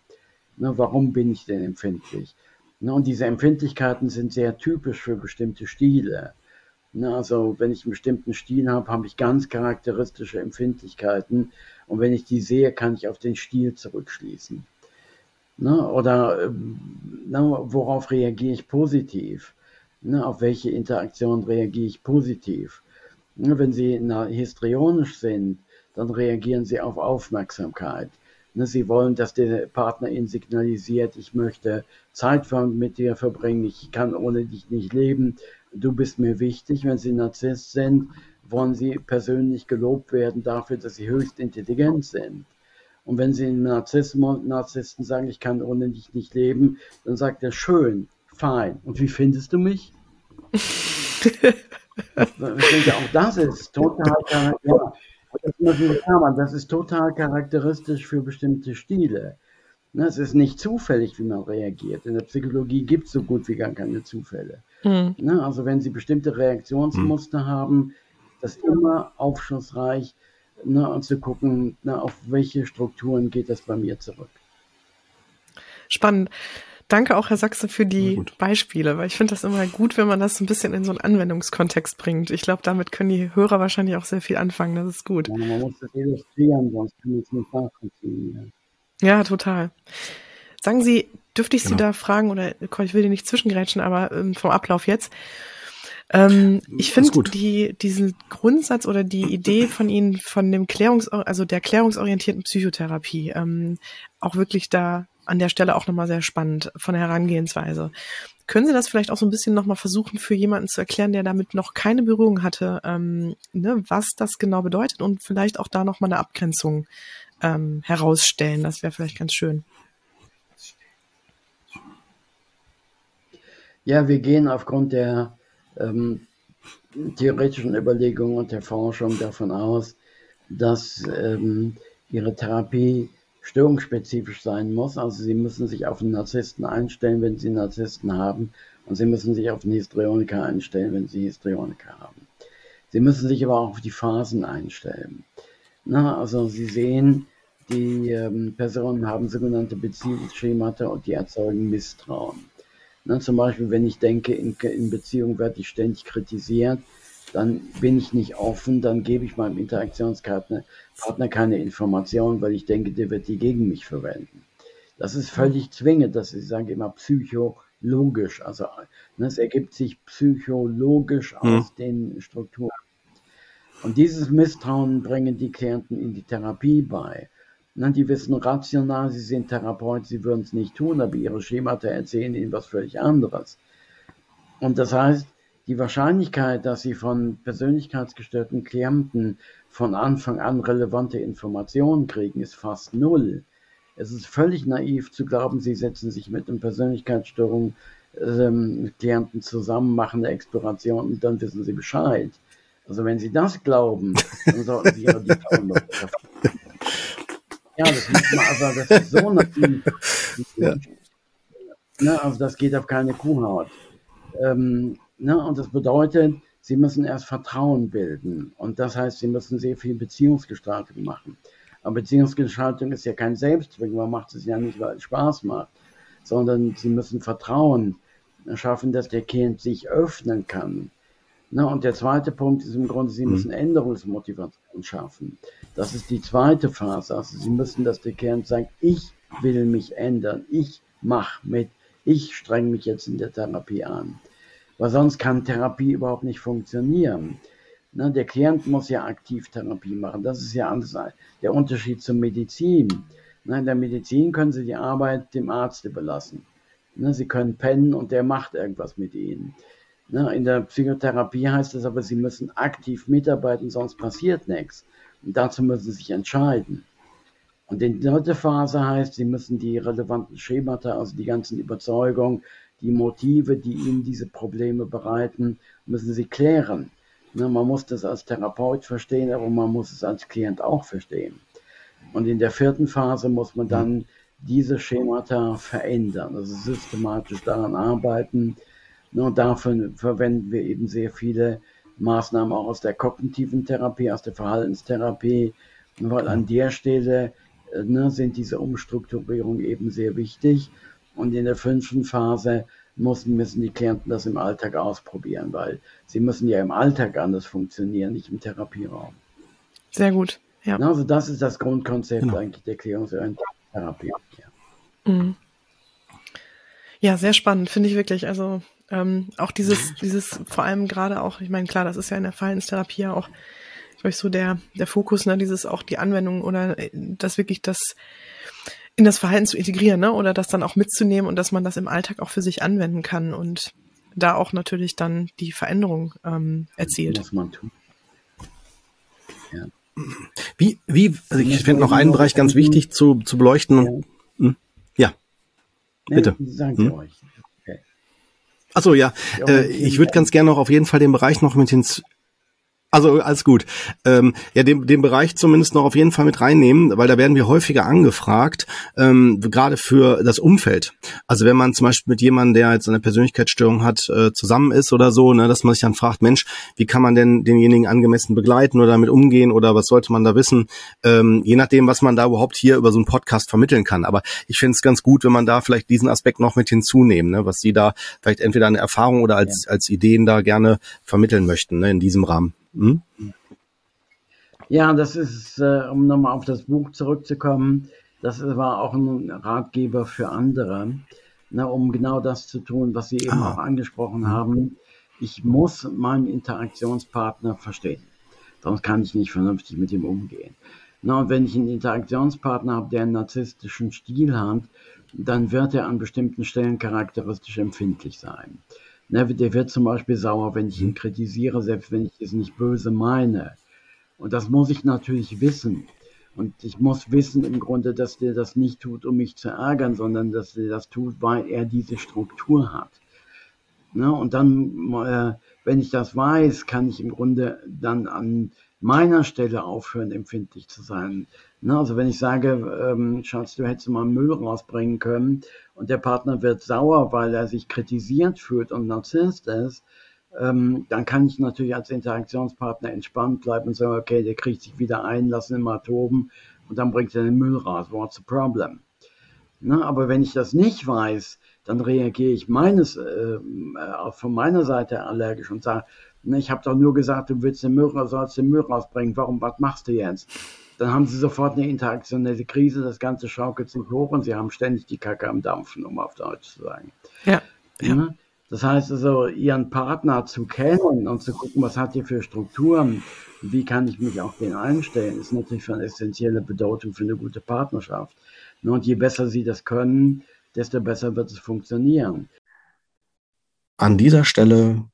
Ne, warum bin ich denn empfindlich? Ne, und diese Empfindlichkeiten sind sehr typisch für bestimmte Stile. Ne, also wenn ich einen bestimmten Stil habe, habe ich ganz charakteristische Empfindlichkeiten. Und wenn ich die sehe, kann ich auf den Stil zurückschließen. Ne, oder ähm, ne, worauf reagiere ich positiv? Ne, auf welche Interaktion reagiere ich positiv? Wenn Sie histrionisch sind, dann reagieren sie auf Aufmerksamkeit. Ne, sie wollen, dass der Partner ihnen signalisiert, ich möchte Zeit mit dir verbringen, ich kann ohne dich nicht leben, du bist mir wichtig. Wenn sie Narzisst sind, wollen sie persönlich gelobt werden dafür, dass sie höchst intelligent sind. Und wenn sie einem Narzissten sagen, ich kann ohne dich nicht leben, dann sagt er, schön, fein. Und wie findest du mich? [LAUGHS] ich denke, auch das ist total, ja, das ist total charakteristisch für bestimmte Stile. Ne, es ist nicht zufällig, wie man reagiert. In der Psychologie gibt es so gut wie gar keine Zufälle. Mhm. Also wenn Sie bestimmte Reaktionsmuster mhm. haben, das immer aufschlussreich, ne, und zu gucken, ne, auf welche Strukturen geht das bei mir zurück. Spannend. Danke auch, Herr Sachse, für die Beispiele, weil ich finde das immer gut, wenn man das ein bisschen in so einen Anwendungskontext bringt. Ich glaube, damit können die Hörer wahrscheinlich auch sehr viel anfangen. Das ist gut. Ja, man muss das illustrieren, sonst kann man es nicht nachvollziehen. Ja. ja, total. Sagen Sie, dürfte ich genau. Sie da fragen, oder ich will dir nicht zwischengrätschen, aber ähm, vom Ablauf jetzt. Ähm, ich finde die, diesen Grundsatz oder die Idee von Ihnen von dem Klärungs, also der klärungsorientierten Psychotherapie, ähm, auch wirklich da an der Stelle auch nochmal sehr spannend von der Herangehensweise. Können Sie das vielleicht auch so ein bisschen nochmal versuchen, für jemanden zu erklären, der damit noch keine Berührung hatte, ähm, ne, was das genau bedeutet und vielleicht auch da nochmal eine Abgrenzung ähm, herausstellen? Das wäre vielleicht ganz schön. Ja, wir gehen aufgrund der ähm, theoretischen Überlegungen und der Forschung davon aus, dass ähm, ihre Therapie störungsspezifisch sein muss. Also Sie müssen sich auf einen Narzissten einstellen, wenn Sie Narzissten haben. Und Sie müssen sich auf einen Histrioniker einstellen, wenn Sie Histrioniker haben. Sie müssen sich aber auch auf die Phasen einstellen. Na, also Sie sehen, die ähm, Personen haben sogenannte Beziehungsschemata und die erzeugen Misstrauen. Na, zum Beispiel, wenn ich denke, in, in Beziehung werde ich ständig kritisiert, dann bin ich nicht offen, dann gebe ich meinem Interaktionspartner Partner keine Informationen, weil ich denke, der wird die gegen mich verwenden. Das ist völlig zwingend, dass ich sage immer psychologisch, also ne, es ergibt sich psychologisch mhm. aus den Strukturen. Und dieses Misstrauen bringen die Klienten in die Therapie bei. Ne, die wissen rational, sie sind Therapeut, sie würden es nicht tun, aber ihre Schemata erzählen ihnen was völlig anderes. Und das heißt, die Wahrscheinlichkeit, dass Sie von persönlichkeitsgestörten Klienten von Anfang an relevante Informationen kriegen, ist fast null. Es ist völlig naiv zu glauben, Sie setzen sich mit einem Persönlichkeitsstörung ähm, Klienten zusammen, machen eine Exploration und dann wissen Sie Bescheid. Also wenn Sie das glauben, dann sollten Sie Ihre Diplom Ja, das muss man, also das ist so naiv. Ja. Ne, also das geht auf keine Kuhhaut. Ähm, Ne? Und das bedeutet, sie müssen erst Vertrauen bilden. Und das heißt, sie müssen sehr viel Beziehungsgestaltung machen. Aber Beziehungsgestaltung ist ja kein Selbstzweck, man macht es ja nicht, weil es Spaß macht, sondern sie müssen Vertrauen schaffen, dass der Kind sich öffnen kann. Ne? Und der zweite Punkt ist im Grunde, sie mhm. müssen Änderungsmotivation schaffen. Das ist die zweite Phase. Also sie müssen, dass der Kind sagt, ich will mich ändern, ich mache mit, ich streng mich jetzt in der Therapie an weil sonst kann Therapie überhaupt nicht funktionieren. Ne, der Klient muss ja aktiv Therapie machen. Das ist ja alles der Unterschied zur Medizin. Ne, in der Medizin können Sie die Arbeit dem Arzt überlassen. Ne, Sie können pennen und der macht irgendwas mit Ihnen. Ne, in der Psychotherapie heißt es aber, Sie müssen aktiv mitarbeiten, sonst passiert nichts. Und dazu müssen sie sich entscheiden. Und die dritte Phase heißt, sie müssen die relevanten Schemata, also die ganzen Überzeugungen, die Motive, die ihnen diese Probleme bereiten, müssen sie klären. Ne, man muss das als Therapeut verstehen, aber man muss es als Klient auch verstehen. Und in der vierten Phase muss man dann diese Schemata verändern, also systematisch daran arbeiten. Ne, und dafür verwenden wir eben sehr viele Maßnahmen auch aus der kognitiven Therapie, aus der Verhaltenstherapie, weil an der Stelle äh, ne, sind diese Umstrukturierungen eben sehr wichtig. Und in der fünften Phase müssen, müssen die Klienten das im Alltag ausprobieren, weil sie müssen ja im Alltag anders funktionieren, nicht im Therapieraum. Sehr gut. Ja. Also das ist das Grundkonzept genau. eigentlich der klärungsorientierten Therapie. Ja. Mhm. ja, sehr spannend, finde ich wirklich. Also ähm, auch dieses, dieses vor allem gerade auch, ich meine, klar, das ist ja in der Verhaltenstherapie ja auch, glaube ich, so der, der Fokus, ne, dieses auch die Anwendung oder äh, das wirklich das in das Verhalten zu integrieren, ne? Oder das dann auch mitzunehmen und dass man das im Alltag auch für sich anwenden kann und da auch natürlich dann die Veränderung ähm, erzielt. Muss man tun. Ja. Wie, wie, also ich finde noch einen Bereich ganz wichtig zu, zu beleuchten. Ja, hm? ja. bitte. Sagen hm? euch. Achso, ja. Äh, ich würde ganz gerne noch auf jeden Fall den Bereich noch mit ins also alles gut. Ähm, ja, den, den Bereich zumindest noch auf jeden Fall mit reinnehmen, weil da werden wir häufiger angefragt, ähm, gerade für das Umfeld. Also wenn man zum Beispiel mit jemandem, der jetzt eine Persönlichkeitsstörung hat, äh, zusammen ist oder so, ne, dass man sich dann fragt, Mensch, wie kann man denn denjenigen angemessen begleiten oder damit umgehen oder was sollte man da wissen? Ähm, je nachdem, was man da überhaupt hier über so einen Podcast vermitteln kann. Aber ich finde es ganz gut, wenn man da vielleicht diesen Aspekt noch mit hinzunehmen, ne, was Sie da vielleicht entweder eine Erfahrung oder als, ja. als Ideen da gerne vermitteln möchten ne, in diesem Rahmen. Hm? Ja, das ist, äh, um nochmal auf das Buch zurückzukommen, das war auch ein Ratgeber für andere, ne, um genau das zu tun, was Sie eben ah. auch angesprochen haben. Ich muss meinen Interaktionspartner verstehen. Sonst kann ich nicht vernünftig mit ihm umgehen. Na, und wenn ich einen Interaktionspartner habe, der einen narzisstischen Stil hat, dann wird er an bestimmten Stellen charakteristisch empfindlich sein. Ne, der wird zum Beispiel sauer, wenn ich ihn kritisiere, selbst wenn ich es nicht böse meine. Und das muss ich natürlich wissen. Und ich muss wissen im Grunde, dass der das nicht tut, um mich zu ärgern, sondern dass der das tut, weil er diese Struktur hat. Ne? Und dann, äh, wenn ich das weiß, kann ich im Grunde dann an meiner Stelle aufhören, empfindlich zu sein. Ne? Also wenn ich sage, ähm, Schatz, du hättest mal Müll rausbringen können und der Partner wird sauer, weil er sich kritisiert fühlt und Narzisst ist, ähm, dann kann ich natürlich als Interaktionspartner entspannt bleiben und sagen, okay, der kriegt sich wieder ein, lassen ihn mal toben und dann bringt er den Müll raus. What's the problem? Ne? Aber wenn ich das nicht weiß, dann reagiere ich meines, äh, äh von meiner Seite allergisch und sage, ich habe doch nur gesagt, du willst den Müll, sollst den Müll rausbringen, warum, was machst du jetzt? dann haben sie sofort eine interaktionelle Krise, das Ganze schaukelt sich hoch und sie haben ständig die Kacke am Dampfen, um auf Deutsch zu sagen. Ja. ja. Das heißt also, ihren Partner zu kennen und zu gucken, was hat ihr für Strukturen, wie kann ich mich auf den einstellen, ist natürlich von essentieller Bedeutung für eine gute Partnerschaft. Und je besser sie das können, desto besser wird es funktionieren. An dieser Stelle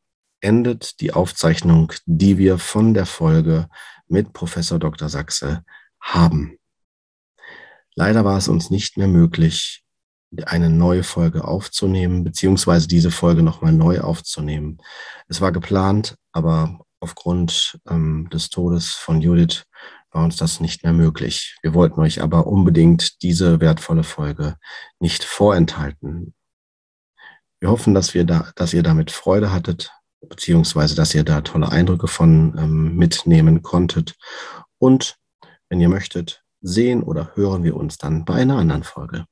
endet die Aufzeichnung, die wir von der Folge mit Professor Dr. Sachse haben. Leider war es uns nicht mehr möglich, eine neue Folge aufzunehmen, beziehungsweise diese Folge nochmal neu aufzunehmen. Es war geplant, aber aufgrund ähm, des Todes von Judith war uns das nicht mehr möglich. Wir wollten euch aber unbedingt diese wertvolle Folge nicht vorenthalten. Wir hoffen, dass wir da, dass ihr damit Freude hattet beziehungsweise dass ihr da tolle Eindrücke von ähm, mitnehmen konntet. Und wenn ihr möchtet, sehen oder hören wir uns dann bei einer anderen Folge.